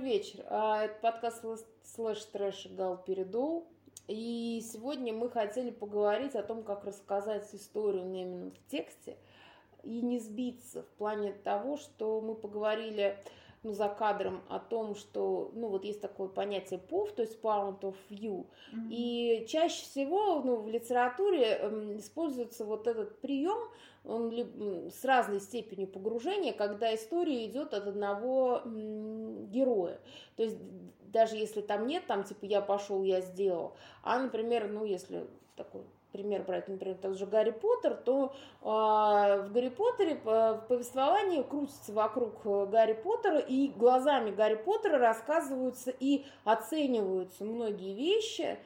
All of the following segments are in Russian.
Добрый вечер. А, это подкаст слэш трэш Гал Передол. И сегодня мы хотели поговорить о том, как рассказать историю именно в тексте и не сбиться в плане того, что мы поговорили ну, за кадром о том, что, ну, вот есть такое понятие POV, то есть Point of View, mm-hmm. и чаще всего, ну, в литературе э, используется вот этот прием, он с разной степенью погружения, когда история идет от одного героя. То есть даже если там нет, там типа я пошел, я сделал, а, например, ну, если такой пример брать, например, тот же Гарри Поттер, то э, в Гарри Поттере в повествовании крутится вокруг э, Гарри Поттера, и глазами Гарри Поттера рассказываются и оцениваются многие вещи,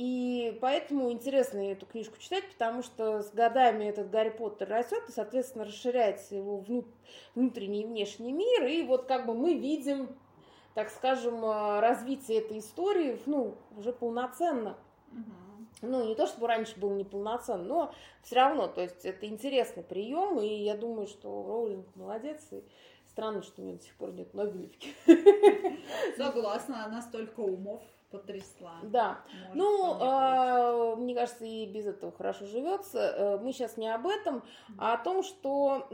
и поэтому интересно эту книжку читать, потому что с годами этот Гарри Поттер растет, и, соответственно, расширяется его внутренний и внешний мир, и вот как бы мы видим, так скажем, э, развитие этой истории, ну, уже полноценно. Угу ну, не то чтобы раньше был неполноценный, но все равно, то есть это интересный прием, и я думаю, что Роулинг молодец, и странно, что у нее до сих пор нет Нобелевки. Согласна, она столько умов потрясла. Да. Может, ну, э, мне кажется, и без этого хорошо живется. Э, мы сейчас не об этом, а о том, что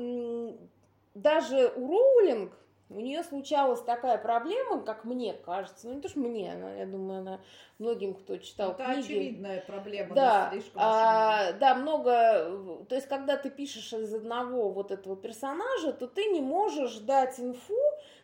даже у Роулинг у нее случалась такая проблема, как мне кажется, ну не то что мне, она, я думаю, она многим, кто читал Это книги. очевидная проблема, да, а, да, много, то есть когда ты пишешь из одного вот этого персонажа, то ты не можешь дать инфу,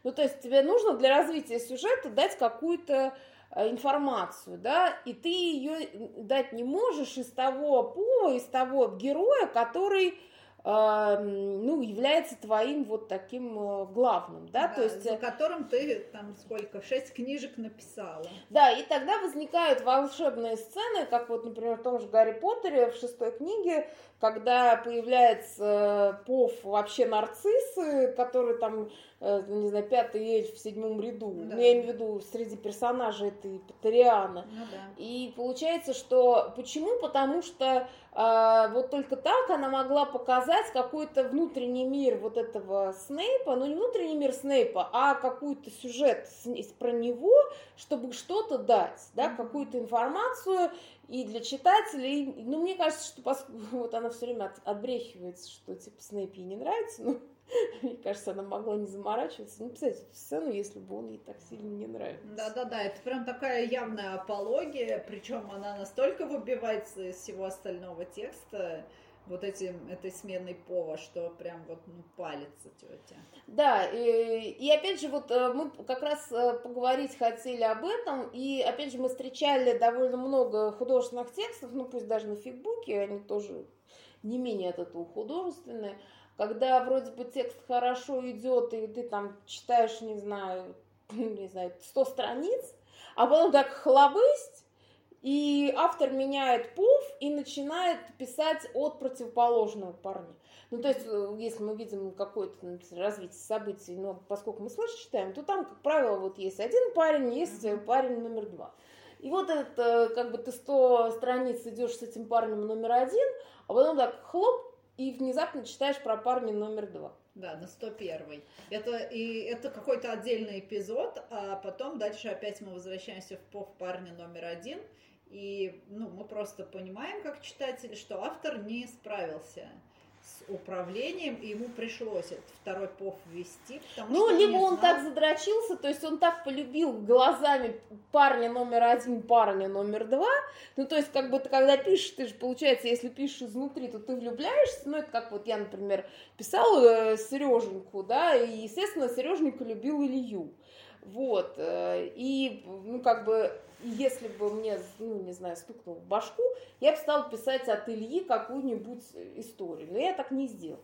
ну то есть тебе нужно для развития сюжета дать какую-то информацию, да, и ты ее дать не можешь из того пола, из того героя, который ну, является твоим вот таким э, главным, да, да то есть... За которым ты там сколько, шесть книжек написала. Да, и тогда возникают волшебные сцены, как вот, например, в том же Гарри Поттере в шестой книге, когда появляется э, Пов вообще нарциссы, который там, э, не знаю, пятый эльф в седьмом ряду, да. ну, я имею в виду среди персонажей этой Патериана. Ну, да. И получается, что почему? Потому что а, вот только так она могла показать какой-то внутренний мир вот этого Снейпа, ну не внутренний мир Снейпа, а какой-то сюжет про него, чтобы что-то дать, да, какую-то информацию и для читателей. Ну, мне кажется, что поскольку вот она все время от, отбрехивается, что типа Снейп ей не нравится, ну, Мне кажется, она могла не заморачиваться, не писать эту сцену, если бы он ей так сильно не нравился. Да-да-да, это прям такая явная апология, причем она настолько выбивается из всего остального текста, вот этим, этой сменой пова, что прям вот ну, палится тетя. Да, и, и опять же, вот э, мы как раз э, поговорить хотели об этом, и опять же мы встречали довольно много художественных текстов, ну пусть даже на фигбуке, они тоже не менее от этого художественные, когда вроде бы текст хорошо идет, и ты там читаешь, не знаю, не знаю, 100 страниц, а потом так хлобысть, и автор меняет пуф и начинает писать от противоположного парня. Ну, то есть, э, если мы видим какое-то развитие событий, но поскольку мы слышь читаем, то там, как правило, вот есть один парень, есть mm-hmm. парень номер два. И вот этот, э, как бы ты 100 страниц идешь с этим парнем номер один, а потом так хлоп, и внезапно читаешь про парня номер два. Да, на 101. Это, и это какой-то отдельный эпизод, а потом дальше опять мы возвращаемся в пов парня номер один, и ну, мы просто понимаем, как читатели, что автор не справился управлением, и ему пришлось этот второй пов ввести. ну, что либо он знал... так задрочился, то есть он так полюбил глазами парня номер один, парня номер два. Ну, то есть, как бы ты когда пишешь, ты же, получается, если пишешь изнутри, то ты влюбляешься. Ну, это как вот я, например, писала э, Сереженьку, да, и, естественно, Сереженька любил Илью. Вот, э, и, ну, как бы, если бы мне, ну, не знаю, стукнул в башку, я бы стала писать от Ильи какую-нибудь историю. Но я так не сделала.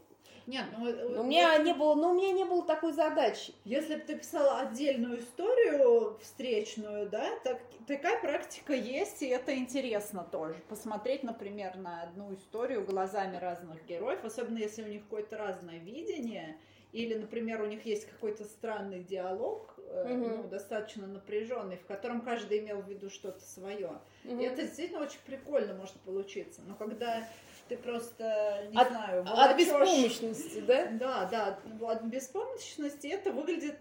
Нет, ну, у меня вот, не было, но у меня не было такой задачи. Если бы ты писала отдельную историю встречную, да, так, такая практика есть, и это интересно тоже. Посмотреть, например, на одну историю глазами разных героев, особенно если у них какое-то разное видение, или, например, у них есть какой-то странный диалог. Ну, достаточно напряженный, в котором каждый имел в виду что-то свое. И это действительно очень прикольно может получиться. Но когда ты просто, не от, знаю, волочешь... От беспомощности, да? Да, да, от беспомощности это выглядит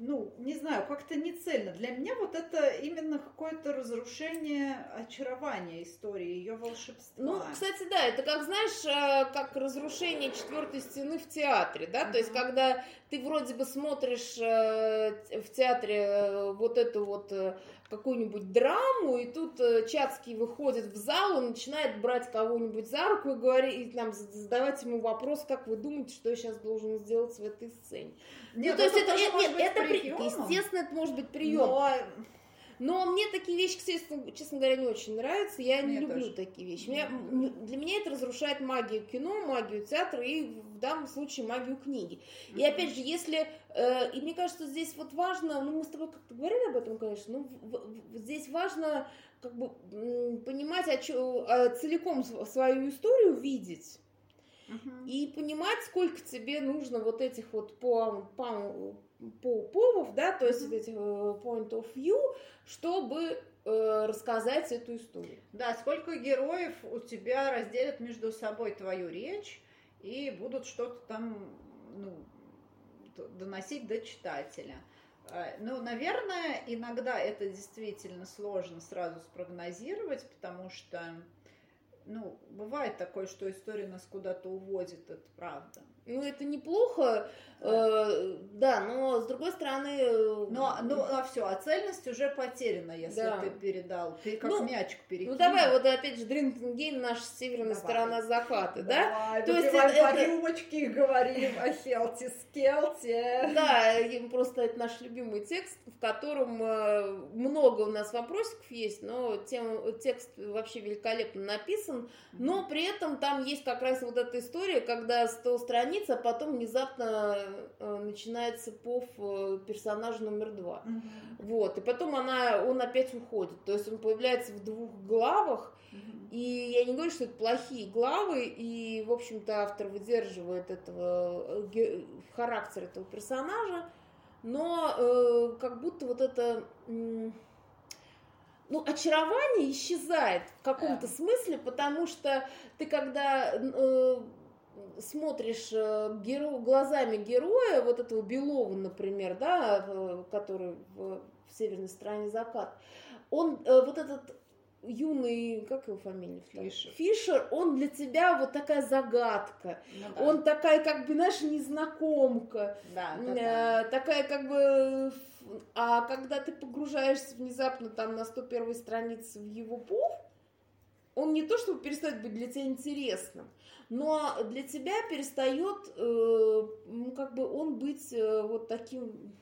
ну, не знаю, как-то не цельно. Для меня вот это именно какое-то разрушение очарования истории, ее волшебства. Ну, кстати, да, это как, знаешь, э, как разрушение четвертой стены в театре, да, uh-huh. то есть когда ты вроде бы смотришь э, в театре э, вот эту вот какую-нибудь драму, и тут Чацкий выходит в зал и начинает брать кого-нибудь за руку и говорить, и там задавать ему вопрос, как вы думаете, что я сейчас должен сделать в этой сцене. Нет, ну, то есть это, это, нет, это приемом. естественно, это может быть прием. Но... Но мне такие вещи, честно, честно говоря, не очень нравятся. Я мне не люблю тоже. такие вещи. Меня, для меня это разрушает магию кино, магию театра и данном случае магию книги. И опять же, если... Э, и мне кажется, здесь вот важно... Ну, мы с тобой как-то говорили об этом, конечно. Ну, в, в, здесь важно как бы понимать, о чё, о, целиком свою историю видеть и понимать, сколько тебе нужно вот этих вот по, по, по повов, да, то есть uh-huh. этих э, point of view, чтобы э, рассказать эту историю. Да, сколько героев у тебя разделят между собой твою речь и будут что-то там, ну, доносить до читателя. Э, ну, наверное, иногда это действительно сложно сразу спрогнозировать, потому что ну, бывает такое, что история нас куда-то уводит, это правда. Ну, это неплохо, э, да, но с другой стороны... Э, но, ну, а все, а цельность уже потеряна, если да. ты передал, ты как ну, мячик перекинул. Ну, давай, вот опять же, Дринтенген, наша северная давай. сторона заката, давай, да? То есть это, по рюмочке говорим о Хелте Скелте. Да, просто это наш любимый текст, в котором э, много у нас вопросиков есть, но тем, текст вообще великолепно написан, но при этом там есть как раз вот эта история, когда 100 страниц а потом внезапно начинается пов э, персонажа номер два. Угу. Вот, и потом она, он опять уходит. То есть он появляется в двух главах, угу. и я не говорю, что это плохие главы, и, в общем-то, автор выдерживает этого э, характер этого персонажа, но э, как будто вот это ну, очарование исчезает в каком-то смысле, потому что ты когда э, смотришь э, геро... глазами героя, вот этого Белова, например, да, который в, в северной стороне закат, он э, вот этот юный, как его фамилия? Фишер. Фишер, он для тебя вот такая загадка. Ну, да. Он такая, как бы, знаешь, незнакомка. Да, да, да. Э, такая, как бы... А когда ты погружаешься внезапно там на 101 странице в его пов, он не то чтобы перестает быть для тебя интересным, но для тебя перестает, э, ну, как бы он быть э, вот таким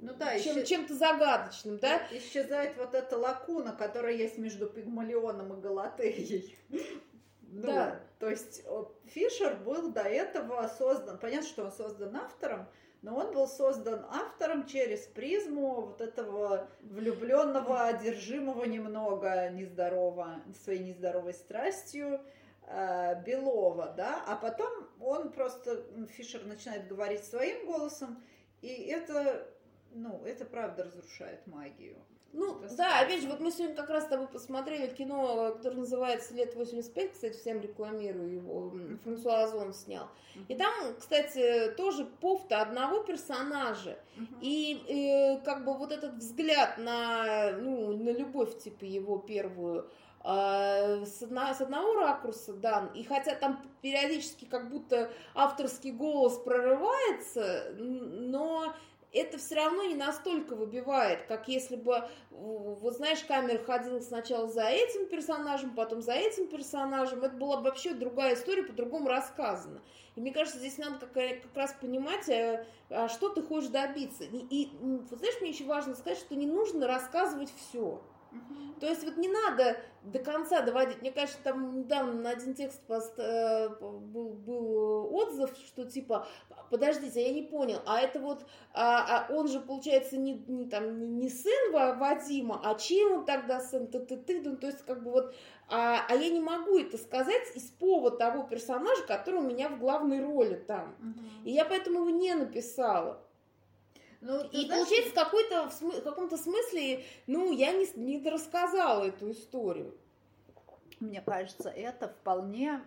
ну да, чем, исчез... чем-то загадочным, да? Исчезает вот эта лакуна, которая есть между Пигмалионом и Галатеей. Ну, да. То есть Фишер был до этого создан, понятно, что он создан автором, но он был создан автором через призму вот этого влюбленного, одержимого немного нездорового, своей нездоровой страстью, э, Белова, да, а потом он просто, Фишер начинает говорить своим голосом, и это, ну, это правда разрушает магию. Ну, это да, опять же, вот мы сегодня как раз с тобой посмотрели кино, которое называется «Лет 85», кстати, всем рекламирую его, Франсуа Озон снял. И там, кстати, тоже повто одного персонажа. И, и как бы вот этот взгляд на, ну, на любовь, типа, его первую, а, с, одна, с одного ракурса дан, и хотя там периодически как будто авторский голос прорывается, но это все равно не настолько выбивает, как если бы, вот знаешь, камера ходила сначала за этим персонажем, потом за этим персонажем. Это была бы вообще другая история, по-другому рассказана. И мне кажется, здесь надо как, как раз понимать, а, а что ты хочешь добиться. И, и вот знаешь, мне еще важно сказать, что не нужно рассказывать все. То есть вот не надо до конца доводить. Мне кажется, там недавно на один текст пост, э, был, был отзыв, что типа, подождите, я не понял, а это вот, а, а он же, получается, не, не, там, не сын Вадима, а чем он тогда сын? Ты, ты, ты, ну, то есть как бы вот, а, а я не могу это сказать из повода того персонажа, который у меня в главной роли там. Угу. И я поэтому его не написала. Ну, и знаешь, получается, в, какой-то, в каком-то смысле, ну, я не, не рассказала эту историю. Мне кажется, это вполне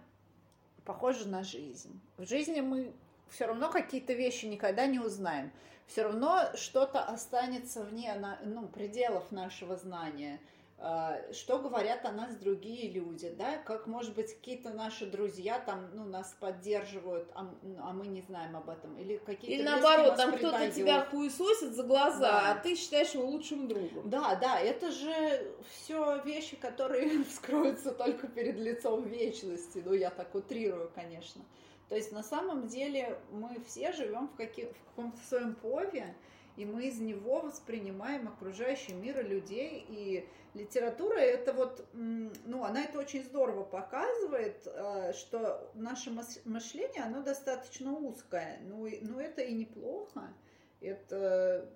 похоже на жизнь. В жизни мы все равно какие-то вещи никогда не узнаем. Все равно что-то останется вне ну, пределов нашего знания. А, что говорят о нас другие люди, да, как, может быть, какие-то наши друзья там, ну, нас поддерживают, а, а мы не знаем об этом, или какие-то... Или наоборот, там кто-то тебя хуесосит за глаза, да. а ты считаешь его лучшим другом. Да, да, это же все вещи, которые вскроются только перед лицом вечности, ну, я так утрирую, конечно. То есть, на самом деле, мы все живем в, каких, в каком-то своем пове, и мы из него воспринимаем окружающий мир и людей, и литература это вот, ну, она это очень здорово показывает, э, что наше мышление, оно достаточно узкое, ну, ну это и неплохо, это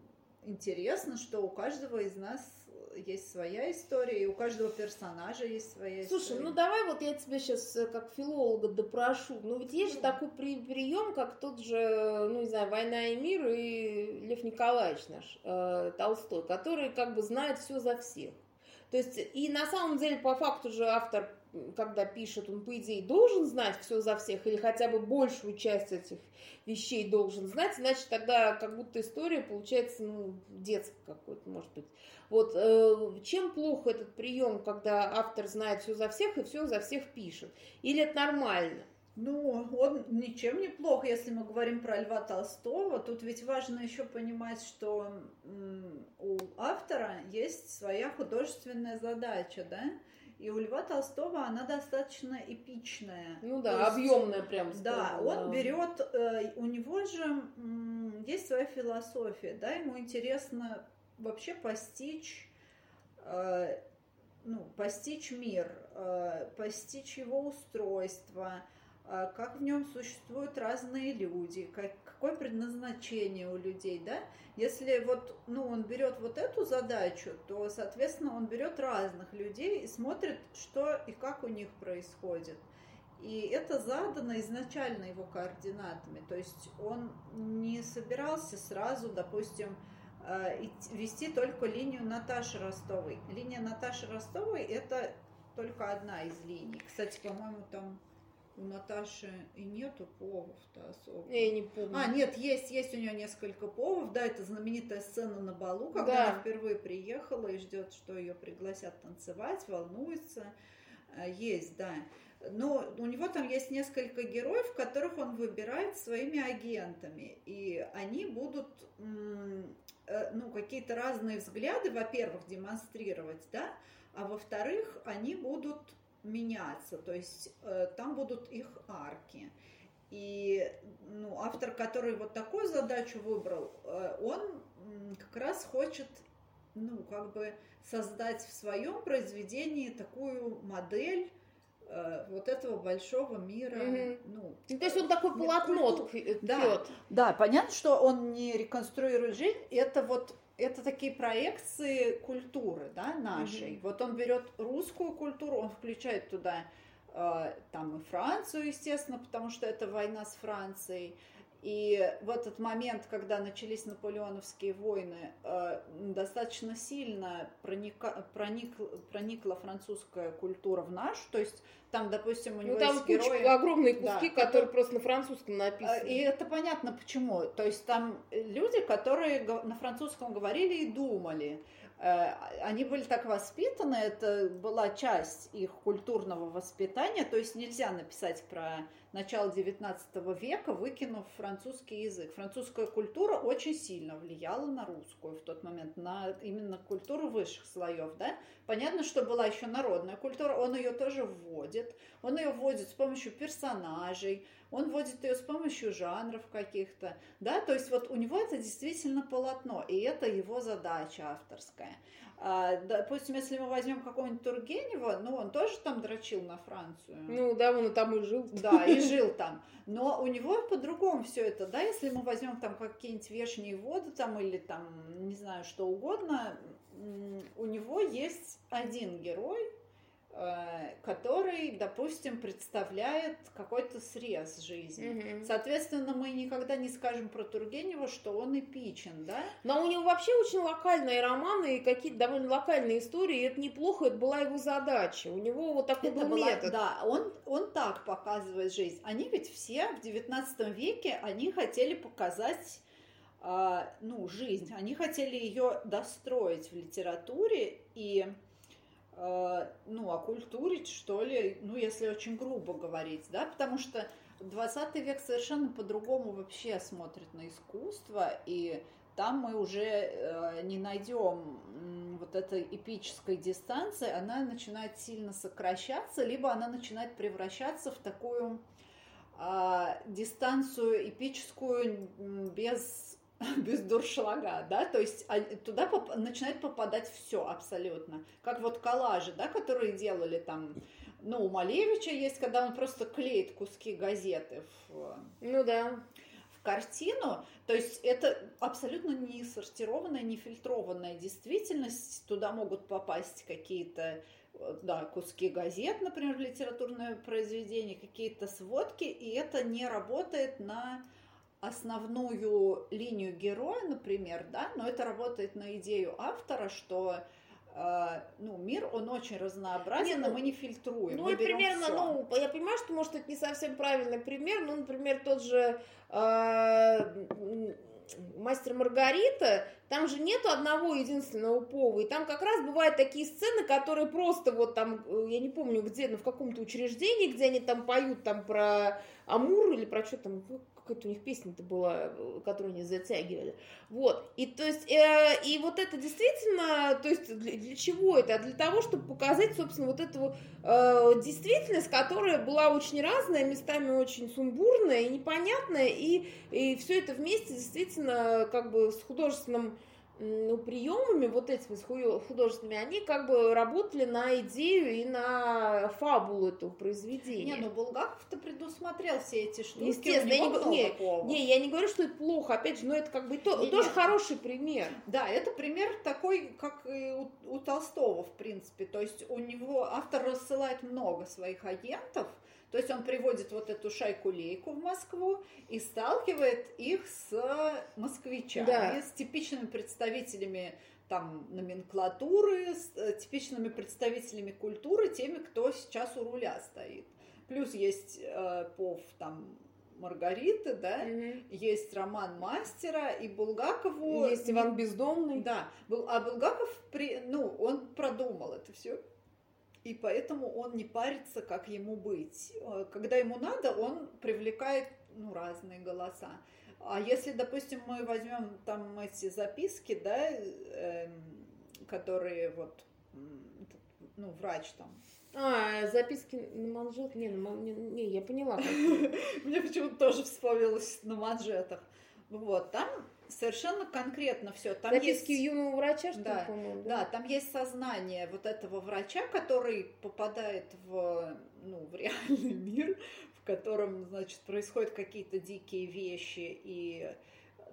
интересно, что у каждого из нас есть своя история, и у каждого персонажа есть своя Слушай, история. ну давай вот я тебя сейчас э, как филолога допрошу. Ну ведь есть же такой при прием, как тот же, ну не знаю, «Война и мир» и Лев Николаевич наш, э, Толстой, который как бы знает все за всех. То есть, и на самом деле, по факту же автор, когда пишет, он, по идее, должен знать все за всех, или хотя бы большую часть этих вещей должен знать, значит, тогда как будто история получается, ну, детская какой-то, может быть. Вот э, чем плохо этот прием, когда автор знает все за всех и все за всех пишет? Или это нормально? Ну, он ничем не плох, если мы говорим про Льва Толстого. Тут ведь важно еще понимать, что у автора есть своя художественная задача, да? И у Льва Толстого она достаточно эпичная. Ну да, объемная прям. Да, он берет, э, у него же есть своя философия, да, ему интересно вообще постичь, э, ну, постичь мир, э, постичь его устройство, как в нем существуют разные люди, как, какое предназначение у людей, да? Если вот, ну, он берет вот эту задачу, то, соответственно, он берет разных людей и смотрит, что и как у них происходит. И это задано изначально его координатами. То есть он не собирался сразу, допустим, а, вести только линию Наташи Ростовой. Линия Наташи Ростовой – это только одна из линий. Кстати, по-моему, там Наташи и нету повов-то особо. Я не помню. А, нет, есть, есть у нее несколько повов. Да, это знаменитая сцена на балу, когда да. она впервые приехала и ждет, что ее пригласят танцевать, волнуется. Э, есть, да. Но у него там есть несколько героев, которых он выбирает своими агентами. И они будут э, ну, какие-то разные взгляды, во-первых, демонстрировать, да, а во-вторых, они будут меняться, то есть э, там будут их арки. И ну, автор, который вот такую задачу выбрал, э, он как раз хочет, ну, как бы создать в своем произведении такую модель э, вот этого большого мира. Mm-hmm. Ну, то есть он такой полотно ткет. Да, да, понятно, что он не реконструирует жизнь, это вот это такие проекции культуры, да, нашей. Mm-hmm. Вот он берет русскую культуру, он включает туда э, там и Францию, естественно, потому что это война с Францией. И в этот момент, когда начались наполеоновские войны, э, достаточно сильно проника, проник, проникла французская культура в нашу, то есть там, допустим, у него ну, там есть герои... огромные куски, да, которые просто на французском э, написаны. И это понятно почему. То есть там люди, которые на французском говорили и думали. Э, они были так воспитаны, это была часть их культурного воспитания, то есть нельзя написать про начало XIX века, выкинув французский язык. Французская культура очень сильно влияла на русскую в тот момент, на именно культуру высших слоев. Да? Понятно, что была еще народная культура, он ее тоже вводит. Он ее вводит с помощью персонажей, он вводит ее с помощью жанров каких-то, да, то есть вот у него это действительно полотно, и это его задача авторская. А, допустим, если мы возьмем какого-нибудь Тургенева, ну, он тоже там дрочил на Францию. Ну, да, он там и жил. Да, и жил там. Но у него по-другому все это, да, если мы возьмем там какие-нибудь вешние воды там или там, не знаю, что угодно, у него есть один герой, который, допустим, представляет какой-то срез жизни. Мгм. Соответственно, мы никогда не скажем про Тургенева, что он эпичен, да? Но у него вообще очень локальные романы и какие-то довольно локальные истории, и это неплохо, это была его задача. У него вот такой Это был была- метод. да, он, он так показывает жизнь. Они ведь все в XIX веке, они хотели показать а, ну, жизнь. Они хотели ее достроить в литературе и ну, окультурить, что ли, ну, если очень грубо говорить, да, потому что 20 век совершенно по-другому вообще смотрит на искусство, и там мы уже э, не найдем вот этой эпической дистанции, она начинает сильно сокращаться, либо она начинает превращаться в такую а, дистанцию эпическую без, без дуршлага, да, то есть а, туда поп- начинает попадать все абсолютно, как вот коллажи, да, которые делали там, ну, у Малевича есть, когда он просто клеит куски газеты в Ну да. в картину, то есть это абсолютно не сортированная, не фильтрованная действительность. Туда могут попасть какие-то да, куски газет, например, литературное произведение, какие-то сводки, и это не работает на основную линию героя, например, да, но это работает на идею автора, что э, ну, мир, он очень разнообразен, Не, но ну, мы не фильтруем. Ну и примерно, всё. ну, я понимаю, что, может, это не совсем правильный пример, ну, например, тот же э, мастер Маргарита, там же нету одного единственного пова, и там как раз бывают такие сцены, которые просто вот там, э, я не помню где, но в каком-то учреждении, где они там поют там про Амур или про что там, какая-то у них песня-то была, э, которую они затягивали. Вот. И то есть, э, и вот это действительно, то есть для, для чего это? А Для того, чтобы показать, собственно, вот эту э, действительность, которая была очень разная, местами очень сумбурная и непонятная, и, и все это вместе действительно как бы с художественным ну, приемами, вот этими художественными, они как бы работали на идею и на фабулу этого произведения. Не, ну Булгаков-то предусмотрел все эти штуки. Естественно, я не не. Не, я не говорю, что это плохо, опять же, но это как бы то- Не-не. тоже хороший пример. Да, это пример такой, как и у, у Толстого, в принципе. То есть у него автор рассылает много своих агентов, то есть он приводит вот эту шайку-лейку в Москву и сталкивает их с москвичами, Да. с типичными представителями там номенклатуры, с э, типичными представителями культуры, теми, кто сейчас у руля стоит. Плюс есть э, пов там Маргариты, да, Мгм. есть роман мастера, и Булгакову... Есть Иван Бездомный. Да, Бул- а Булгаков, при, ну, он продумал это все. И поэтому он не парится, как ему быть. Э, Когда ему надо, он привлекает ну, разные голоса. А если, допустим, мы возьмем там эти записки, да, эм, которые вот, ну, врач там. А, записки на манжет? Не, на не, не, я поняла. Мне почему-то тоже вспомнилось на манжетах. Вот, там совершенно конкретно все. Там Записки есть... юного врача, что Да, по-моему? Да, там есть сознание вот этого врача, который попадает в, ну, в реальный мир, в котором, значит, происходят какие-то дикие вещи, и,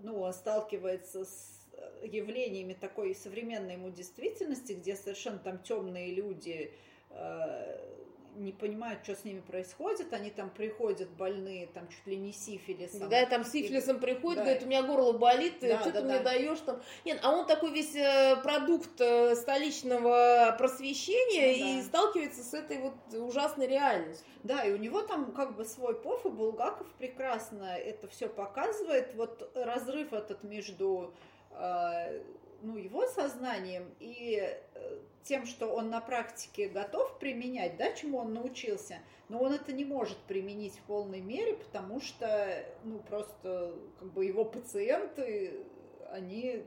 ну, он сталкивается с явлениями такой современной ему действительности, где совершенно там темные люди э, не понимают, что с ними происходит, они там приходят больные, там чуть ли не сифилисом. Да, там с сифилисом приходит, Да. говорит, у меня горло болит, Да, что да, ты мне да. даешь там. Нет, а он такой весь э, продукт э, столичного просвещения Ну и да. сталкивается с этой вот ужасной реальностью. Да, и у него там как бы свой поф, и Булгаков прекрасно это все показывает. Вот разрыв этот между э, ну, его сознанием и э, тем, что он на практике готов применять, да, чему он научился, но он это не может применить в полной мере, потому что, ну, просто как бы его пациенты, они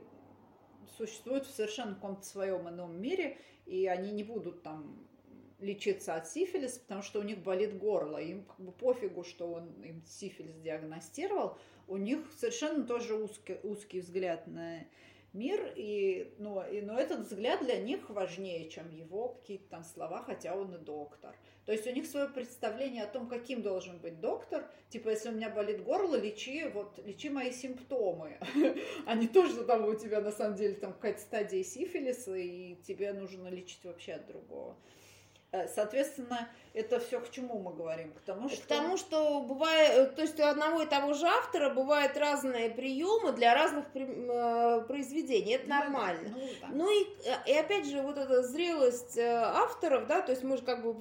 существуют в совершенно каком-то своем ином мире, и они не будут там лечиться от сифилиса, потому что у них болит горло. Им как бы пофигу, что он им сифилис диагностировал. У них совершенно тоже узкий, узкий взгляд на мир, и, ну, и, но этот взгляд для них важнее, чем его какие-то там слова, хотя он и доктор. То есть у них свое представление о том, каким должен быть доктор. Типа, если у меня болит горло, лечи, вот, лечи мои симптомы. А не то, что там у тебя на самом деле там какая-то стадия сифилиса, и тебе нужно лечить вообще от другого. Э, соответственно, это все к чему мы говорим? К тому, что... К тому, что бывает, э, то есть у одного и того же автора бывают разные приемы для разных э, произведений. Это ну, нормально. Ну, да. ну и, и опять же, вот эта зрелость авторов, да, то есть мы же как бы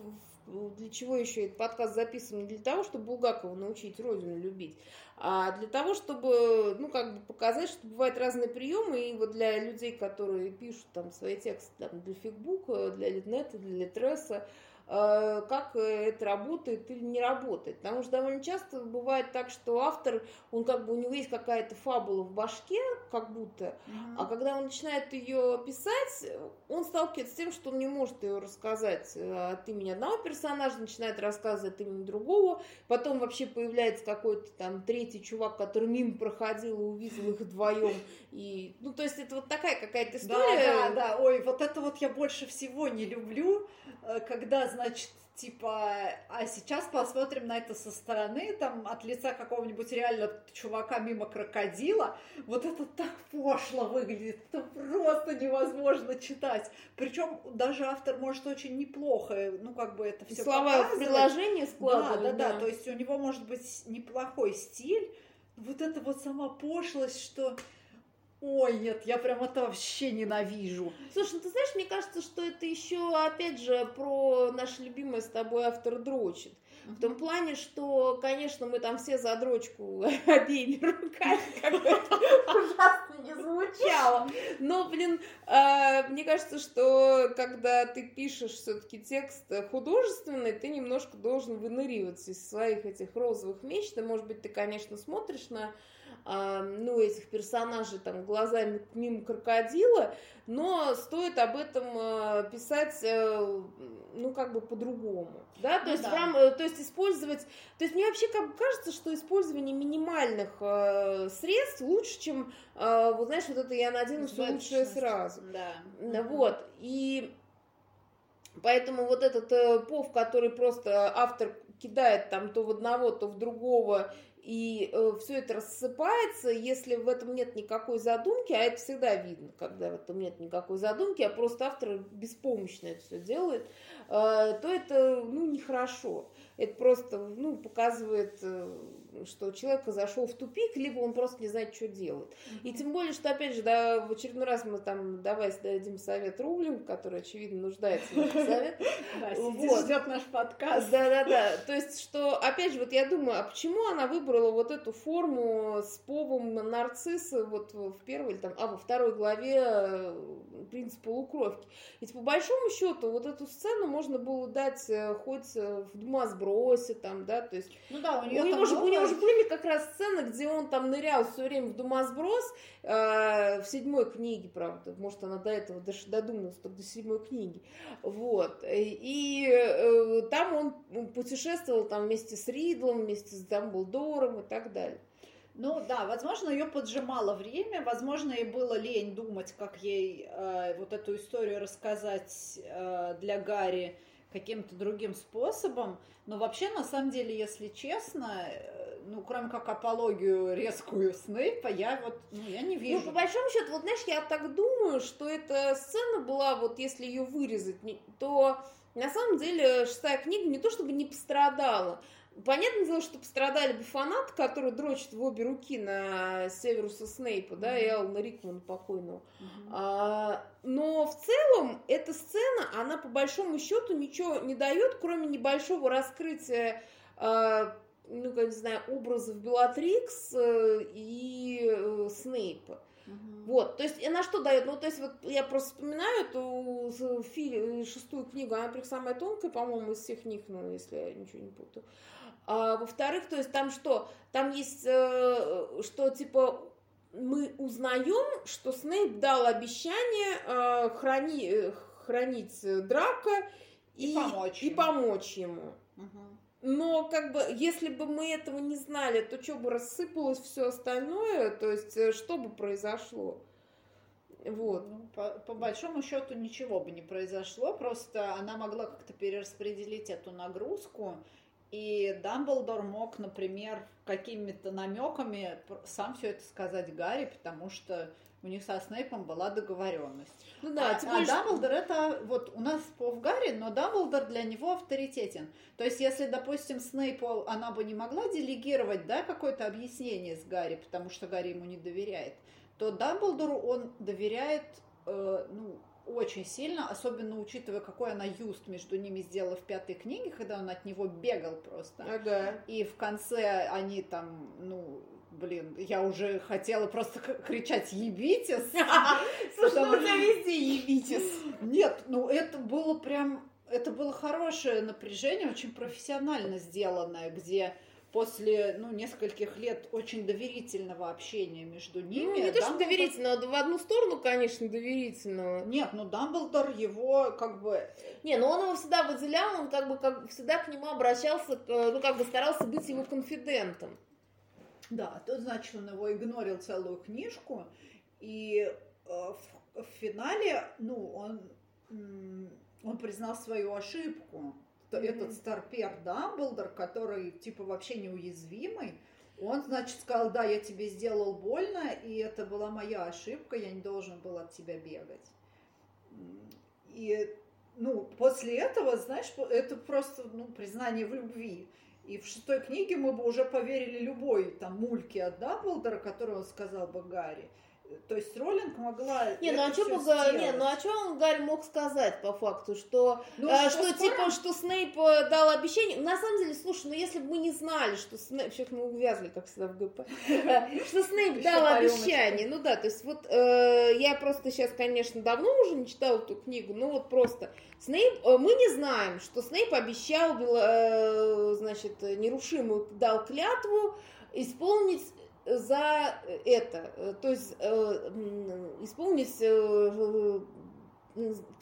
для чего еще этот подкаст записан? Не для того, чтобы Булгакова научить родину любить, а для того, чтобы, ну, как бы показать, что бывают разные приемы, и вот для людей, которые пишут там свои тексты там, для фигбука, для литнета, для литреса, как это работает или не работает. Потому что довольно часто бывает так, что автор, он как бы у него есть какая-то фабула в башке, как будто, mm-hmm. а когда он начинает ее писать, он сталкивается с тем, что он не может ее рассказать э, от имени одного персонажа, начинает рассказывать от имени другого, потом вообще появляется какой-то там третий чувак, который мимо проходил и увидел их вдвоем. И, ну, то есть это вот такая какая-то история. Да, да, да. Ой, вот это вот я больше всего не люблю, э, когда, значит, типа, а сейчас посмотрим на это со стороны, там, от лица какого-нибудь реально чувака мимо крокодила, вот это так пошло выглядит, это просто невозможно читать. Причем даже автор может очень неплохо, ну, как бы это все Слова в приложении складывать. Да, да, да, то есть у него может быть неплохой стиль, вот это вот сама пошлость, что Ой, нет, я прям это вообще ненавижу. Слушай, ну ты знаешь, мне кажется, что это еще, опять же, про наш любимый с тобой автор дрочит. В том плане, что, конечно, мы там все за дрочку обеими руками, как ужасно не звучало. Но, блин, э, мне кажется, что когда ты пишешь все-таки текст художественный, ты немножко должен выныриваться из своих этих розовых меч. Ты, может быть, ты, конечно, смотришь на а, ну, этих персонажей там глазами мимо крокодила, но стоит об этом а, писать, э, ну, как бы по-другому, да, то ну, есть да. Прям, э, то есть использовать, то есть мне вообще как бы кажется, что использование минимальных э, средств лучше, чем, э, вот знаешь, вот это я надену все лучшее сразу, да, вот, и Поэтому вот этот э, пов, который просто автор кидает там то в одного, то в другого, и э, все это рассыпается, если в этом нет никакой задумки, а это всегда видно, когда в этом нет никакой задумки, а просто автор беспомощно это все делает, э, то это, ну, нехорошо. Это просто, ну, показывает э, что человек зашел в тупик, либо он просто не знает, что делать. И тем более, что, опять же, да, в очередной раз мы там давай дадим совет Рублем, который, очевидно, нуждается в совет. Да, вот. ждет наш подкаст. Да-да-да. То есть, что, опять же, вот я думаю, а почему она выбрала вот эту форму с повом нарцисса вот в первой или там, а во второй главе э, принцип полукровки. Ведь по большому счету вот эту сцену можно было дать э, хоть в Дума сбросе там, да, то есть... Ну да, у нее у него же, у него же были как раз сцены, где он там нырял все время в Думасброс, э, в седьмой книге, правда, может, она до этого додумалась только до седьмой книги, вот, и э, там он путешествовал там вместе с Ридлом, вместе с Дамблдором и так далее. Ну да, возможно, ее поджимало время, возможно, ей было лень думать, как ей э, вот эту историю рассказать э, для Гарри каким-то другим способом. Но вообще, на самом деле, если честно, э, ну, кроме как апологию резкую Снейпа, я вот, ну, я не вижу. Ну, по большому счету, вот знаешь, я так думаю, что эта сцена была, вот если ее вырезать, то на самом деле шестая книга не то чтобы не пострадала, Понятное дело, что пострадали бы фанаты, которые дрочат в обе руки на Северуса Снейпа, да, mm-hmm. и Алана Рикмана покойного. Mm-hmm. А, но в целом эта сцена, она по большому счету ничего не дает, кроме небольшого раскрытия, а, ну, как не знаю, образов Белатрикс э, и э, Снейпа. Угу. Вот, то есть она что дает? Ну, то есть вот я просто вспоминаю эту фили, шестую книгу, она прям самая тонкая, по-моему, из всех них, ну, если я ничего не путаю. А, во-вторых, то есть там что? Там есть, э, что типа мы узнаем, что Снейп дал обещание э, храни, э, хранить Драка и, и, помочь, и помочь ему. Угу. Но как бы, если бы мы этого не знали, то что бы рассыпалось все остальное, то есть э, что бы произошло? Вот. Ну, по, по большому счету ничего бы не произошло, просто она могла как-то перераспределить эту нагрузку и Дамблдор мог, например, какими-то намеками сам все это сказать Гарри, потому что у них со Снейпом была договоренность. Ну да, а, тем а более, что- Дамблдор это вот у нас Пов Гарри, но Дамблдор для него авторитетен. То есть, если, допустим, Снейпу она бы не могла делегировать, да, какое-то объяснение с Гарри, потому что Гарри ему не доверяет, то Дамблдору он доверяет, э, ну, очень сильно, особенно учитывая, какой она юст между ними сделала в пятой книге, когда он от него бегал просто. Ага. И в конце они там, ну, блин, я уже хотела просто кричать «Ебитесь!» Слушай, ну тебя везде ебитесь. Нет, ну это было прям, это было хорошее напряжение, очень профессионально сделанное, где после, ну, нескольких лет очень доверительного общения между ними... Ну, не то, что Дамблдор- доверительного, в одну сторону, конечно, доверительного. Нет, ну Дамблдор его как бы... Не, но он его всегда выделял, он как бы как всегда к нему обращался, э, ну как бы старался быть его конфидентом. Да, тут, значит, он его игнорил целую книжку, и э, в, в финале, ну, он, он признал свою ошибку. Мгм. Этот старпер Дамблдор, который, типа, вообще неуязвимый, он, значит, сказал, да, я тебе сделал больно, и это была моя ошибка, я не должен был от тебя бегать. И, ну, после этого, знаешь, это просто, ну, признание в любви. И в шестой книге мы бы уже поверили любой там мульке от Дамблдора, которую он сказал бы Гарри. То есть Роллинг могла Не, ну а что Га- не, ну а что он Гарри мог сказать по факту, что, Ну, э, что что скоро- типа, что Снейп э, дал обещание. На самом деле, слушай, ну если бы мы не знали, что Снейп, сейчас мы увязли, как всегда в ГП, что Снейп дал обещание, ну да, то есть вот э, я просто сейчас, конечно, давно уже не читала эту книгу, но вот просто Снейп, мы не знаем, что Снейп обещал, значит, нерушимую дал клятву исполнить за это, э, то есть э, исполнить э,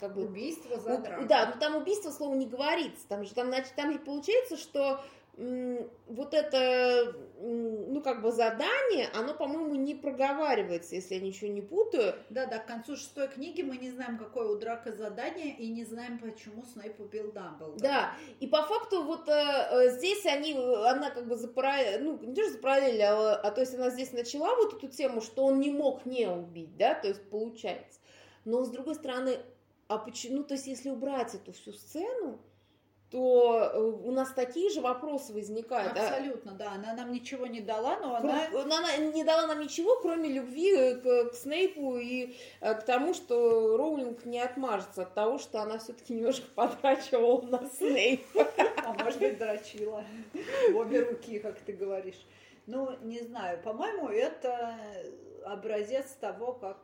как бы убийство за ну, драку. Да, но там убийство слова не говорится. Там же, там, значит, там же получается, что вот это, ну, как бы задание, оно, по-моему, не проговаривается, если я ничего не путаю. Да, да, к концу шестой книги мы не знаем, какое у Драка задание, и не знаем, почему Снейп убил Дамблдора. Да, и по факту вот э, э, здесь они, она как бы запараллелила, ну, не то, что запараллелила, а, а то есть она здесь начала вот эту тему, что он не мог не убить, да, то есть получается. Но с другой стороны, а почему, ну, то есть если убрать эту всю сцену, то э, у нас такие же вопросы возникают. а- Абсолютно, да. Она нам ничего не дала, но она... она не дала нам ничего, кроме любви э, к, к Снейпу и э, к тому, что Роулинг не отмажется от того, что она все-таки немножко потрачивала на Снейпа. А может быть, дрочила в обе руки, как ты говоришь. Ну, не знаю, по-моему, это образец того, как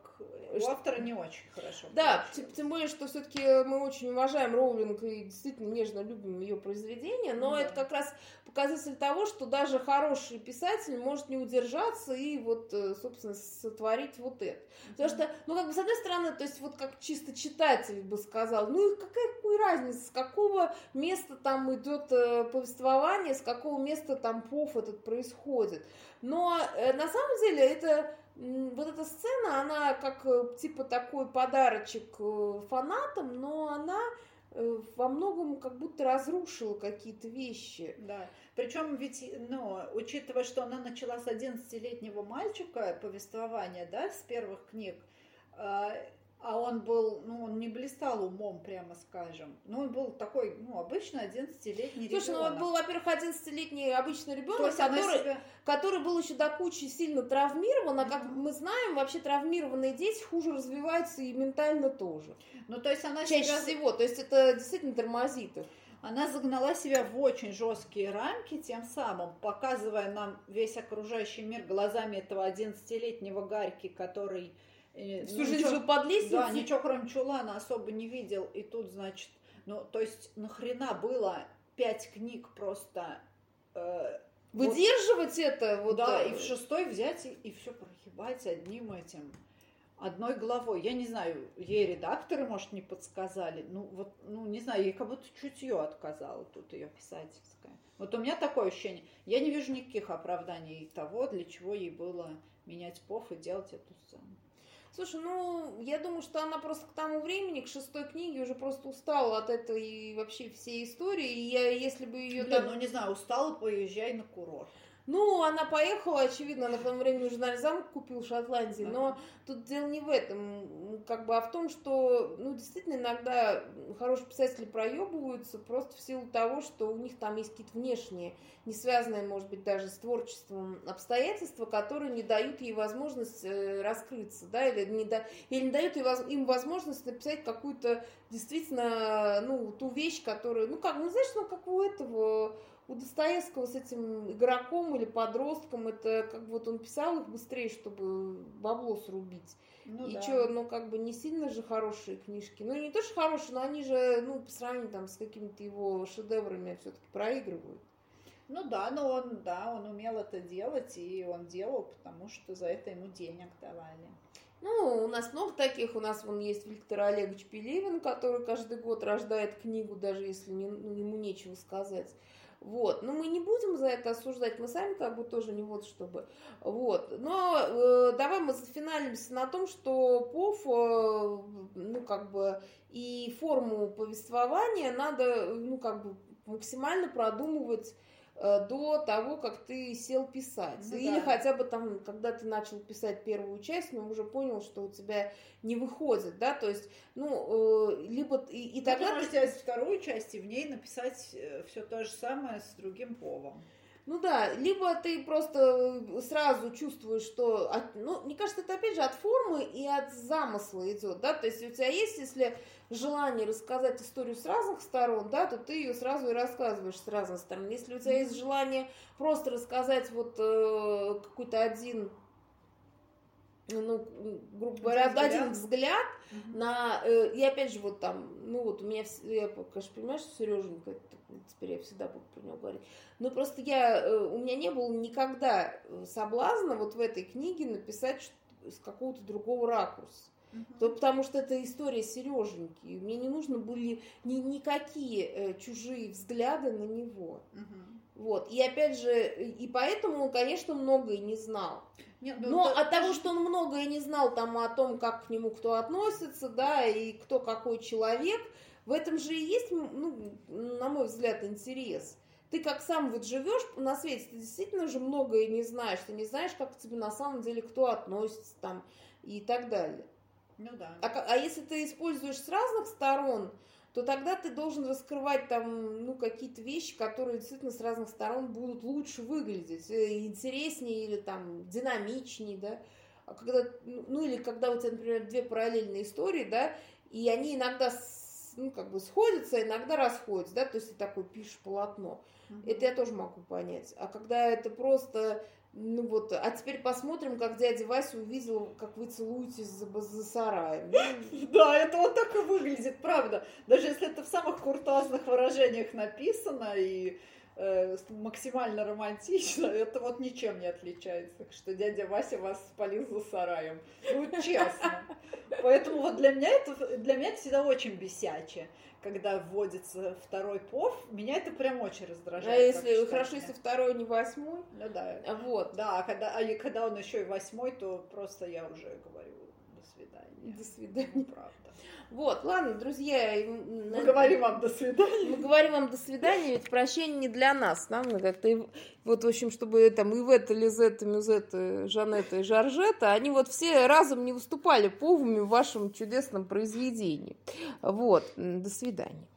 у Что- автора не очень хорошо. Да, тем, тем более, что все-таки мы очень уважаем Роулинг и действительно нежно любим ее произведения, но Да. это как раз показатель того, что даже хороший писатель может не удержаться и вот, э, собственно, сотворить вот это. Потому что, ну, как бы, с одной стороны, то есть, вот как чисто читатель бы сказал, ну, и какая какая разница, с какого места там идет э, повествование, с какого места там пов этот происходит. Но э, на самом деле это вот эта сцена, она как э, типа такой подарочек э, фанатам, но она э, во многом как будто разрушила какие-то вещи. Да. Причем ведь, ну, учитывая, что она начала с 11-летнего мальчика повествование, да, с первых книг, а он был, ну, он не блистал умом, прямо скажем. Ну, он был такой, ну, обычно 11-летний Слушай, ну ребенок. он был, во-первых, 11-летний обычный ребенок, который, себя- который был еще до кучи сильно травмирован, а как Мгм. мы знаем, вообще травмированные дети хуже развиваются и ментально тоже. Ну, то есть она Чаще себя- всего. То есть это действительно тормозит их. Она загнала себя в очень жесткие рамки, тем самым показывая нам весь окружающий мир глазами этого 11-летнего Гарьки, который Всю ну, жизнь ничего- жил под лестницей. Да, ничего кроме чулана особо не видел. И тут, значит, ну, то есть нахрена было пять книг просто... э, вот- Выдерживать это вот. да, э, и в шестой взять и, все прохибать одним этим, одной главой. Я не знаю, ей редакторы, может, не подсказали. Ну, вот, ну, не знаю, ей как будто чутье отказала тут ее писательское. Вот у меня такое ощущение. Я не вижу никаких оправданий того, для чего ей было менять пов и делать эту сцену. Слушай, ну, я думаю, что она просто к тому времени, к шестой книге, уже просто устала от этой вообще всей истории. И я, если бы ее Блин, ну не знаю, устала, поезжай на курорт. Ну, она поехала, очевидно, она в то время журнале замок купил в Шотландии, но тут дело не в этом, как бы, а в том, что, ну, действительно, иногда хорошие писатели проебываются просто в силу того, что у них там есть какие-то внешние, не связанные, может быть, даже с творчеством обстоятельства, которые не дают ей возможность э, раскрыться, да, или не, да, или не дают им возможность написать какую-то действительно, ну, ту вещь, которую, ну, как, ну, знаешь, ну, как у этого у Достоевского с этим игроком или подростком, это как бы вот он писал их быстрее, чтобы бабло срубить. Ну, и да. что, ну, как бы не сильно же хорошие книжки. Ну, не то, что хорошие, но они же, ну, по сравнению там с какими-то его шедеврами все-таки проигрывают. Ну да, но он, да, он умел это делать, и он делал, потому что за это ему денег давали. Ну, у нас много таких. У нас вон есть Виктор Олегович Пелевин, который каждый год рождает книгу, даже если не, ему нечего сказать. Вот. Но мы не будем за это осуждать, мы сами как бы тоже не вот чтобы. Вот. Но э, давай мы зафиналимся на том, что ПОФ, э, ну как бы, и форму повествования надо, ну как бы, максимально продумывать до того, как ты сел писать. Ну, Или да. хотя бы там, когда ты начал писать первую часть, но уже понял, что у тебя не выходит, да, то есть, ну, э, либо и, и ну, тогда... Ты можешь ты... взять вторую часть и в ней написать э, все то же самое с другим повом. Ну да, либо ты просто сразу чувствуешь, что, от, ну, мне кажется, это опять же от формы и от замысла идет, да, то есть у тебя есть, если желание рассказать историю с разных сторон, да, то ты ее сразу и рассказываешь с разных сторон. Если у тебя есть желание просто рассказать вот э, какой-то один ну, грубо говоря, один взгляд, взгляд угу. на... Э, и опять же, вот там, ну вот у меня, я, конечно, понимаю, что Сереженька, теперь я всегда буду про него говорить, но просто я, э, у меня не было никогда соблазна вот в этой книге написать с какого-то другого ракурса. То, потому что это история Сереженьки. Мне не нужно были ни, никакие э, чужие взгляды на него. Угу. Вот. И опять же, и поэтому он, конечно, многое не знал. Нет, ну, Но это... от того, что он многое не знал там о том, как к нему кто относится, да, и кто какой человек, в этом же и есть, ну, на мой взгляд, интерес. Ты как сам вот живешь на свете, ты действительно же многое не знаешь. Ты не знаешь, как к тебе на самом деле кто относится там и так далее. Ну да. А, а если ты используешь с разных сторон, то тогда ты должен раскрывать там, ну, какие-то вещи, которые действительно с разных сторон будут лучше выглядеть, э, интереснее или там динамичнее, да. А когда, ну, ну, или когда у тебя, например, две параллельные истории, да, и они иногда, ну, как бы сходятся, иногда расходятся, да, то есть ты такой пишешь полотно. Угу. Это я тоже могу понять. А когда это просто ну вот, а теперь посмотрим, как дядя Вася увидел, как вы целуетесь за, за сараем. Да, это вот так и выглядит, правда. Даже если это в самых куртуазных выражениях написано и э, максимально романтично, это вот ничем не отличается, что дядя Вася вас спалил за сараем. Ну, честно. Поэтому вот для меня это, для меня это всегда очень бесяче когда вводится второй пов, меня это прям очень раздражает. А если хорошо, если второй не восьмой? Ну да. Вот. Да, а когда, а когда он еще и восьмой, то просто я уже говорю до свидания. До свидания. Ну, правда. Вот, ладно, друзья. Мы говорим вам до свидания. Мы говорим вам до свидания, ведь прощение не для нас. Нам как-то вот, в общем, чтобы там Ивета, Лизета, Мюзета, Жанетта и Жоржета, они вот все разом не выступали повами в вашем чудесном произведении. Вот, до свидания.